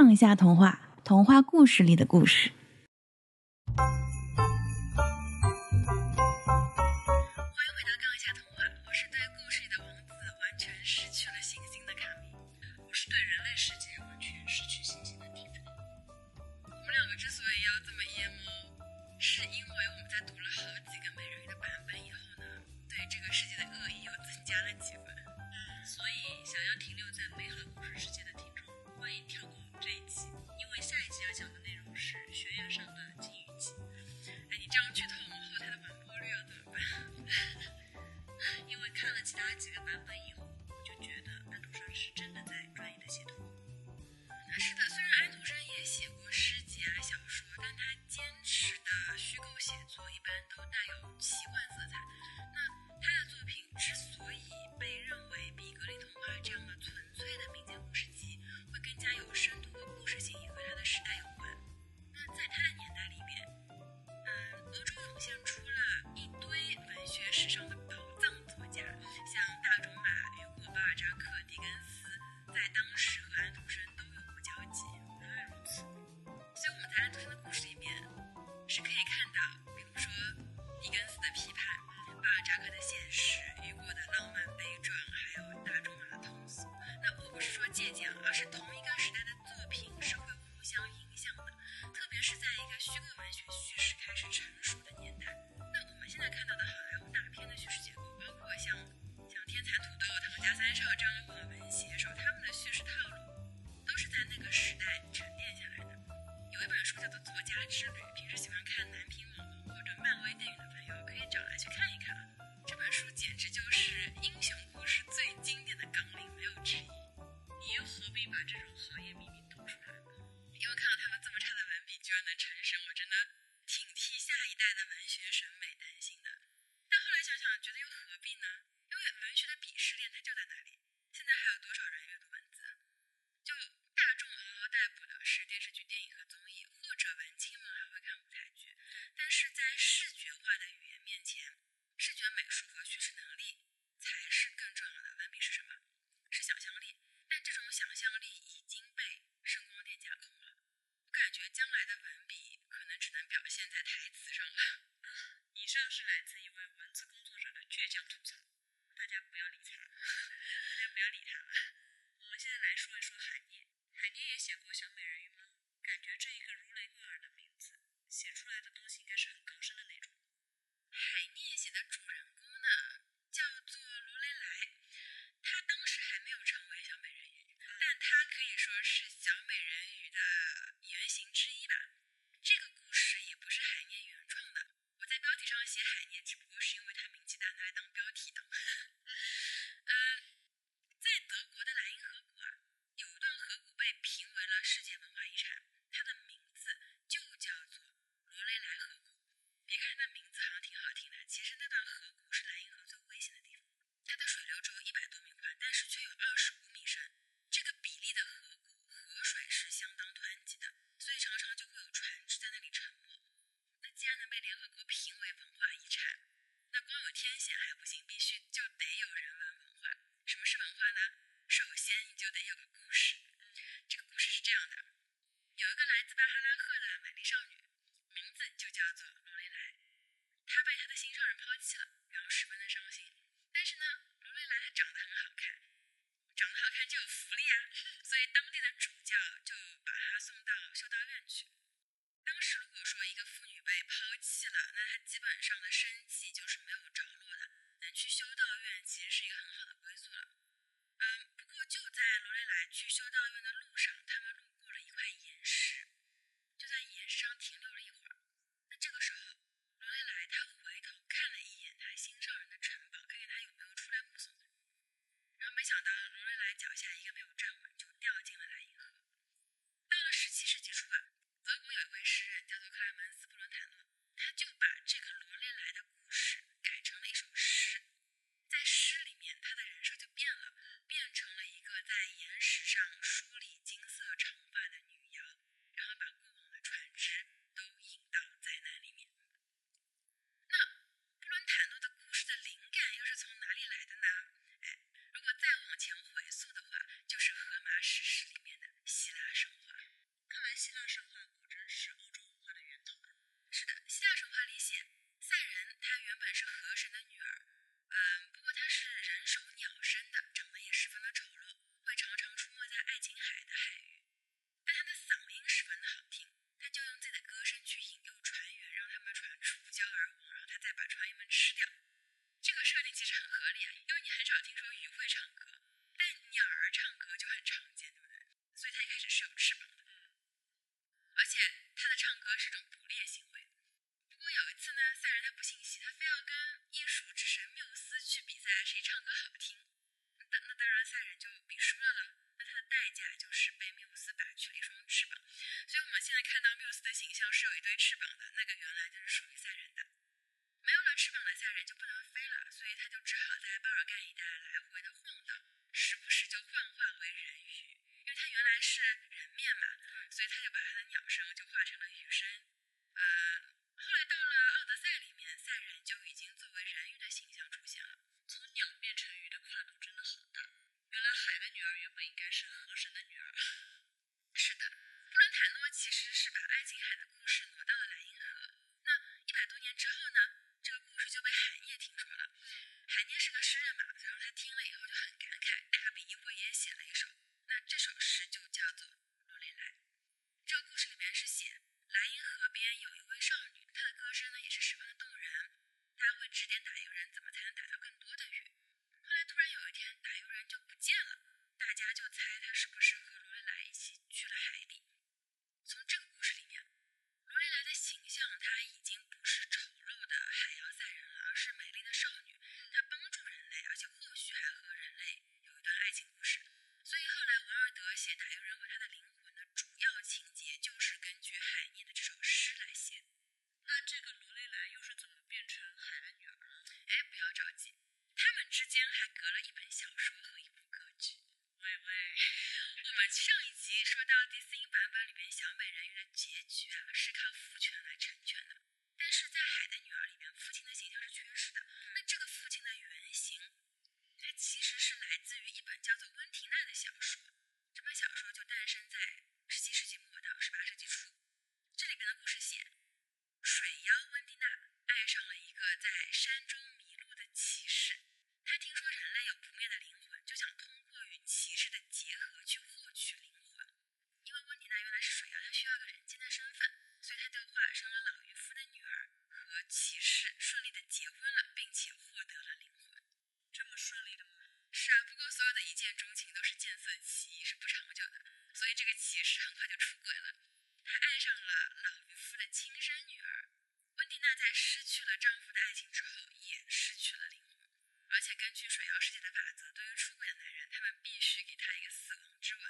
杠下童话，童话故事里的故事。家之旅》，平时喜欢看男频网红或者漫威电影的朋友可以找来去看一看。这本书简直就是美术和叙事能力才是更重要的。文笔是什么？是想象力。但这种想象力已经被声光电架空了。我感觉将来的文笔可能只能表现在台词上了。以上是来自一位文字工作者的倔强吐槽，大家不要理他，大家不要理他。我们现在来说一说海涅，海涅也写过《小美人鱼》吗？感觉这一个如雷贯耳的名字，写出来的东西应该是很高深的那种。海涅写的主人公呢，叫做罗雷莱，他当时还没有成为小美人鱼，但他可以说是小美人鱼的原型之一吧。这个故事也不是海涅原创的，我在标题上写海是因为他名气大，拿来当标题的。嗯，在德国的莱茵河谷啊，有一段河谷被评为了世界文化遗产，它的名字就叫做罗雷莱河谷。别看它名字好像挺好听的，其实那段河谷是莱茵河最危险的地方。它的水流只有一百多米宽，但是却有二十五米深。这个比例的河谷，河水是相当湍急的，所以常常就会有船只在那里沉没。那既然能被联合国评为文化遗产，那光有天险还不行，必须就得有人文文化。什么是文化呢？首先你就得有个故事。这个故事是这样的：有一个来自巴哈拉赫的美丽少女，名字就叫做罗雷莱。她被她的心上人抛弃了，然后十分的伤心。但是呢，罗雷莱她长得很好看，长得好看就有福利啊，所以当地的主教就把她送到修道院去。当时如果说一个妇女被抛弃了，那她基本上的生计就是没有着落的，能去修道院其实是一个很好的归宿了。嗯，不过就在罗雷莱去修道院的路上，他们路过了一块岩石，就在岩石上停留了一会儿。那这个时候，罗雷莱他回头看了一眼他心上人的城堡，看看他有没有出来目送。然后没想到罗雷莱脚下一个没有站稳，就掉进了莱茵河。到了十七世纪初吧，德国有一位诗人叫做克莱门斯·布伦坦诺，他就把这个罗列来的故事改成了一首诗。在诗里面，他的人设就变了，变成了一个在岩石上说本是河神的女儿。所以，我们现在看到缪斯的形象是有一对翅膀的，那个原来就是属于赛人的。没有了翅膀的赛人就不能飞了，所以他就只好在巴尔干一带来回的晃荡，时不时就幻化为人鱼，因为他原来是人面嘛，所以他就把他的鸟声就化成了鱼声。呃，后来到了奥德赛里面，赛人就已经作为人鱼的形象出现了。从鸟变成鱼的跨度真的好大。原来海的女儿原本应该是河神的女儿。是的，伦塔诺其实是把爱琴海的故事挪到了莱茵河。那一百多年之后呢，这个故事就被海涅听说了。海涅是个诗人嘛，然后他听了以后就很感慨，大笔一挥也写了一首。那这首诗就叫做《罗蕾莱》。这个故事里面是写莱茵河边有一位少女，她的歌声呢也是十分的动人。她会指点打渔人怎么才能打到更多的鱼。后来突然有一天，打渔人就不见了，大家就猜他是不是和罗蕾莱一起去了海底。尔德写打渔人和他的灵魂的主要情节，就是根据海涅的这首诗来写。那这个罗蕾莱又是怎么变成海的女儿呢？哎，不要着急，他们之间还隔了一本小说和一部歌剧。喂喂，我们上一集说到迪士尼版本里面小美人鱼的结局啊，是靠父权来成全的。但是在《海的女儿》里面，父亲的形象是缺失的。那这个父亲的原型，它其实是来自于一本叫做《温提娜》的小说。这本小说就诞生在十七世纪末到十八世纪初。这里边的故事写，水妖温蒂娜爱上了一个在山中迷路的骑士。他听说人类有不灭的灵魂，就想通过与骑士的结合去获取灵魂。因为温蒂娜原来是水妖，她需要一个人间的身份，所以她就化身了老渔夫的女儿，和骑士顺利的结婚了，并且获得了灵魂。这么顺利的吗？是啊，不过所有的一见钟情都是见色起意，是不长久的，所以这个骑士很快就出轨了。他爱上了老渔夫的亲生女儿。温蒂娜在失去了丈夫的爱情之后，也失去了灵魂。而且根据水妖世界的法则，对于出轨的男人，他们必须给他一个死亡之吻。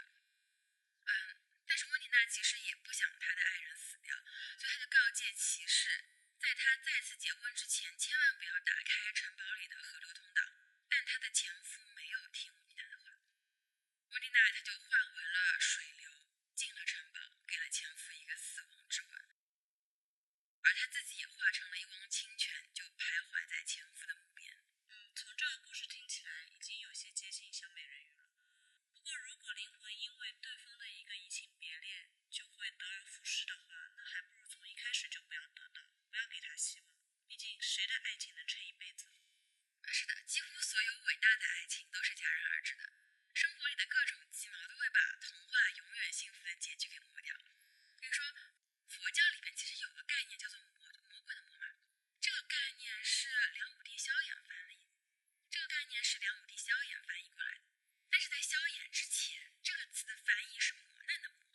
嗯，但是温蒂娜其实也不想她的爱人死掉，所以她就告诫骑士，在他再次结婚之前，千万不要打开城堡里的河流通道。但她的前夫没有听温蒂娜的话，温蒂娜她就化为了水流，进了城堡，给了前夫一个死亡之吻，而她自己也化成了一汪清泉，就徘徊在前夫的墓边。嗯，从这个故事听起来已经有些接近小美人鱼了。不过，如果灵魂因为对方的一个移情别恋就会得而复失的话，那还不如从一开始就不要得到，不要给他希望。毕竟，谁的爱情能撑一辈子？是的，几乎所有伟大的爱情都是戛然而止的。生活里的各种鸡毛都会把童话永远幸福的结局给抹掉。比如说，佛教里面其实有个概念叫做魔魔鬼的魔嘛，这个概念是梁武帝萧衍翻译，这个概念是梁武帝萧衍翻译过来的。但是在萧衍之前，这个词的翻译是磨难的磨。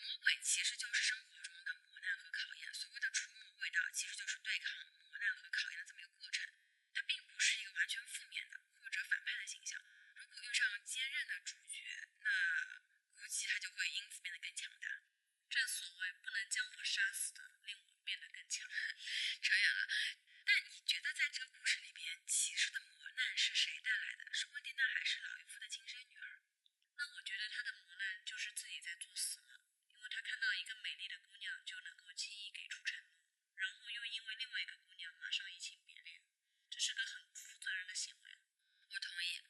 魔鬼其实就是生活中的磨难和考验，所谓的除魔卫道，其实就是对抗磨难和考验的这么一个过程。它并不是一个完全负面的或者反叛的形象。如果遇上坚韧的主角，那估计他就会因此变得更强大。正所谓不能将我杀死的，令我变得更强。扯远了。但你觉得在这个故事里边，骑士的磨难是谁带来的？是温蒂娜还是老渔夫的亲生女儿？那我觉得他的磨难就是自己在作死嘛，因为他看到一个美丽的姑娘就能够轻易给出承诺，然后又因为另外一个姑娘马上移情别恋，这是个很不负责任的行为。我同意，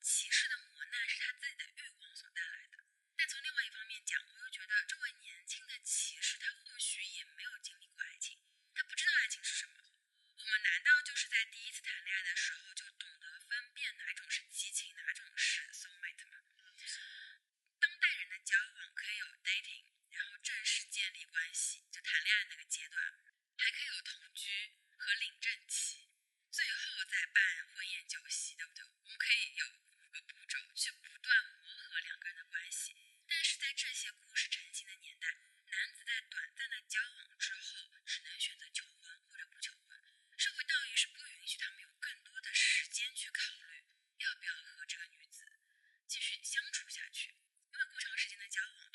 骑士的磨难是他自己的欲望所带来的。但从另外一方面讲，我又觉得这位年轻的骑士他或许也没有经历过爱情，他不知道爱情是什么。我们难道就是在第一次谈恋爱的时候就懂得分辨哪种是激情，哪种是 soulmate 吗？当代人的交往可以有 dating，然后正式建立关系，就谈恋爱那个阶段，还可以有同居和领证期，最后再办婚宴酒席，对不对？我们可以有五个步骤去不断磨合两个人的关系。但是在这些故事成型的年代，男子在短暂的交往之后，只能选择求婚或者不求婚。社会道义是不允许他们有更多的时间去考虑要不要和这个女子继续相处下去，因为过长时间的交往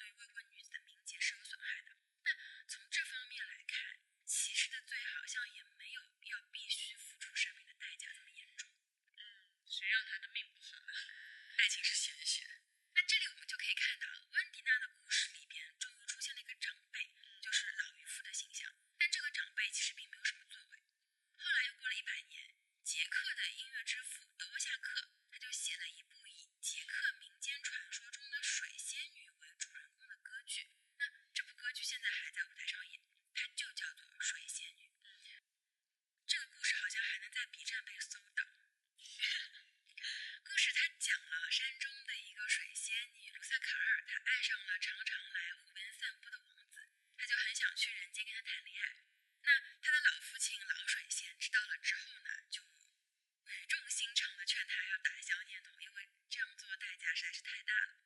实在是太大了，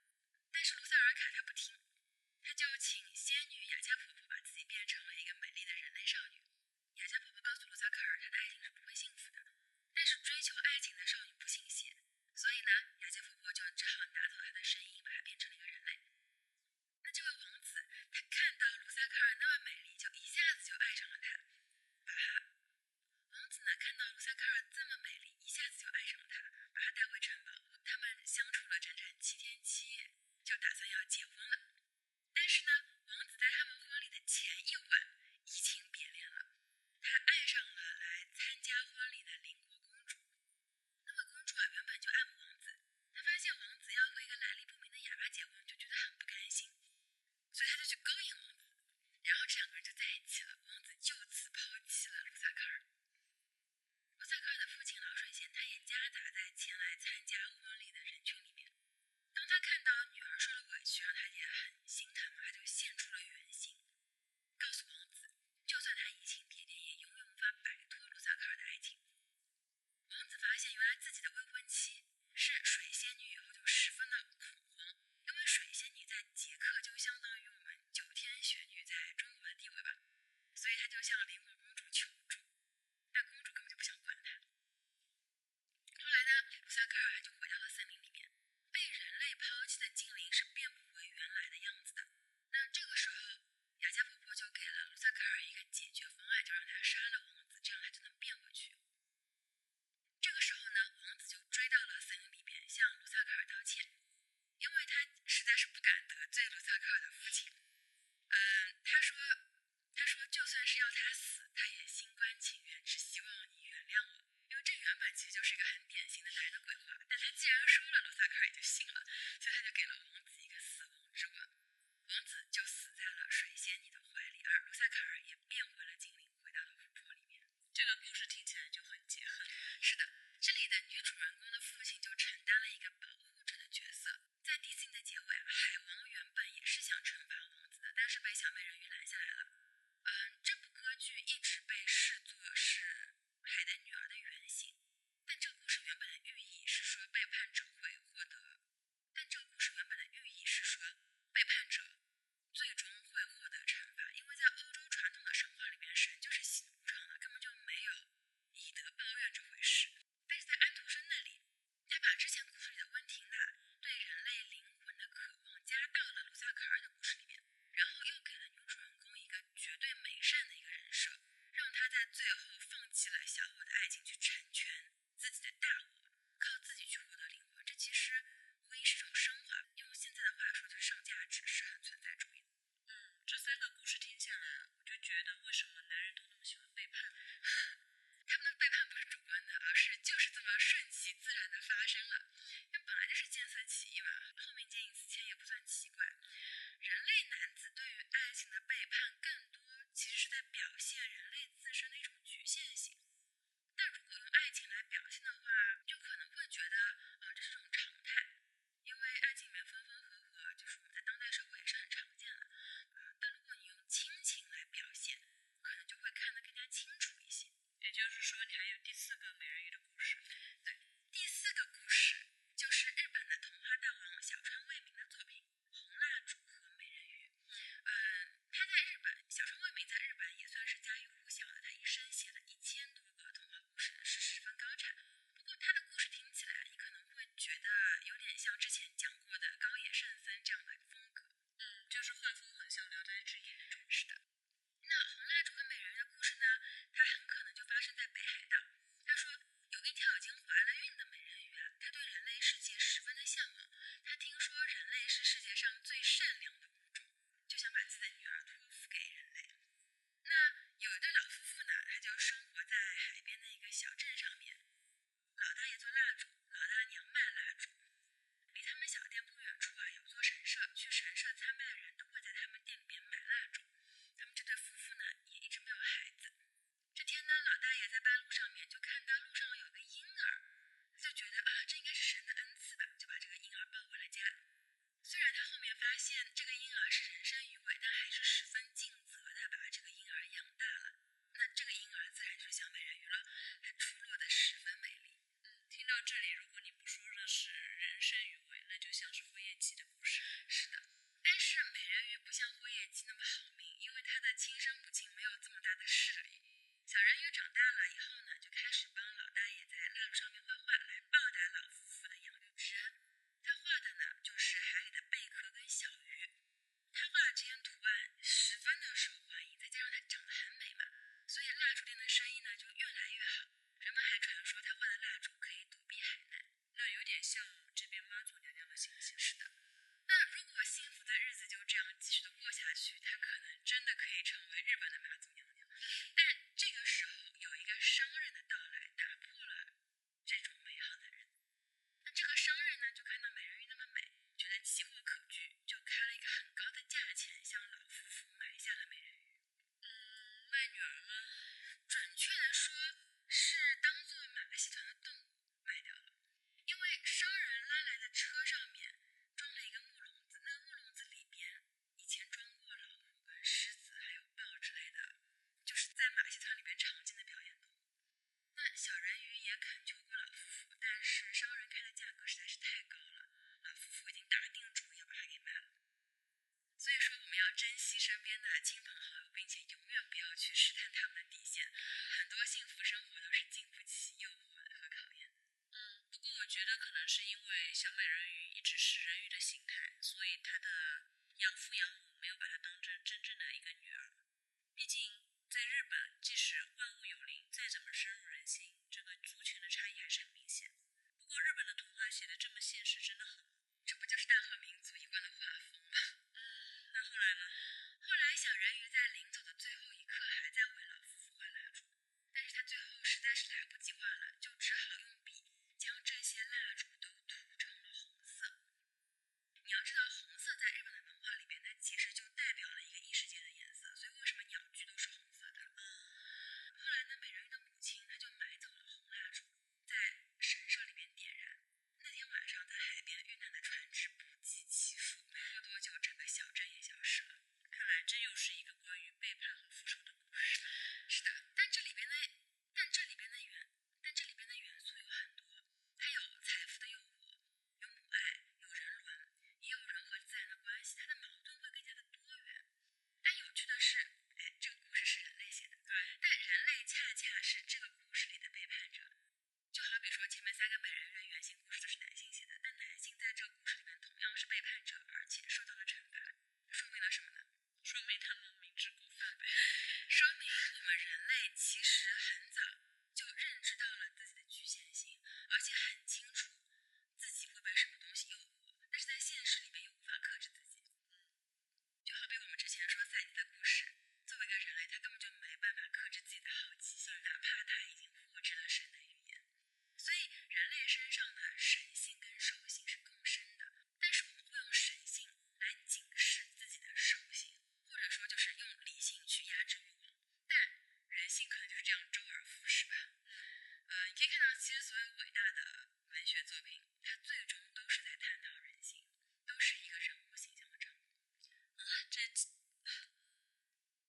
但是卢塞尔卡他不听，他就请仙女雅加婆婆把自己变成了一个美丽的人类少女。雅加婆婆告诉卢塞尔卡尔，她的爱情是不会幸福的，但是追求爱情的少女不信邪，所以呢，雅加婆婆就只好拿走她的声音，把她变成了一个人类。那这位王子，他看到卢塞尔卡尔那么美丽，就一下子就爱上了她，把他。王子呢，看到卢塞尔卡尔这么美丽，一下子就爱上了她，把她带回城堡。他们相处了整整七天七夜就打算要结婚了。但是呢王子在他们婚礼的前一晚移情别恋了。他爱上了来参加罗萨卡尔也就信了所以他就给了王子一个死亡之吻王子就死在了水仙女的怀里而罗萨卡尔也变回了精灵回到了湖泊里面这个故事听起来就很解恨是的这里的女主人公的父亲就承担了一个保护者的角色在迪斯尼的结尾海王原本也是想惩罚王子的但是被小美人鱼拦下来了嗯这部歌剧一直被视作是先图案是身边的亲朋好友，并且永远不要去试探他们的底线。很多幸福生活都是经不起诱惑和考验。嗯，不过我觉得可能是因为小美人鱼一直是人鱼的形态，所以她的养父养母没有把她当成真正的一个女儿。毕竟在日本，即使万物有灵，再怎么深入人心，这个族群的差异还是很明显。不过日本的童话写的这么现实，真的好吗？这不就是大和民族一贯的画风吗？后来呢？后来小人鱼在临走的最后一刻还在为老夫妇画蜡烛，但是他最后实在是来不及画了，就只好用笔将这些蜡烛都涂成了红色。你要知道，红色在日本的文化里面，它其实就代表了一个异世界的颜色，所以为什么鸟居都是红色的？后来呢，美人鱼的母亲她就买走了红蜡烛，在神社里面点燃。那天晚上，在海边遇难的船只不计其数，没过多久，整个小镇也消失了。看来这又是一个关于背叛和复仇的故事。是的，但这里边的，但这里边的元，但这里边的元素有很多，它有财富的诱惑，有母爱，有人伦，也有人和自然的关系，它的矛盾会更加的多元。但有趣的是，哎，这个故事是人类写的，对，但人类恰恰是这个故事里的背叛者。就好比说前面三个美人鱼的原型故事都是男性写的，但男性在这个故事里面同样是背叛者，而且受到了惩罚，说明了什么呢？说明他们明知故犯呗。说明我们人类其实很早就认知到了自己的局限性，而且很清楚自己会被什么东西诱惑，但是在现实里面又无法克制自己。嗯，就好比我们之前说赛迪的故事，作为一个人类，他根本就没办法克制自己的好奇心，哪怕他已经获知了神的语言。所以人类身上的神性跟兽性是共生的，但是我们会用神性来警示自己的兽性，或者说就是用理性去压制欲望。但人性可能就是这样周而复始吧。呃，你可以看到，其实所有伟大的文学作品，它最终都是在探讨人性，都是一个人物形象的掌握。啊，这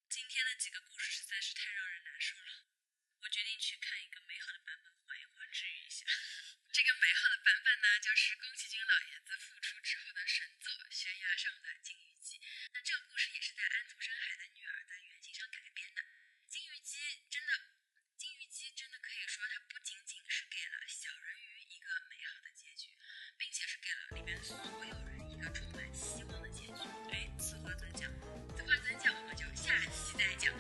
今天的几个故事实在是太让人难受了。我决定去看一个美好的版本，缓一缓，治愈一下。这个美好的版本呢，就是宫崎骏老爷子复出之后的神作《悬崖上的金鱼姬》。那这个故事也是在安徒生海的女儿的原型上改编的。金鱼姬真的，金鱼姬真的可以说，它不仅仅是给了小人鱼一个美好的结局，并且是给了里面所有人一个充满希望的结局。哎，此话怎讲？我就下期再讲。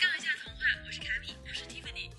杠一下童话我是卡米我是蒂芙尼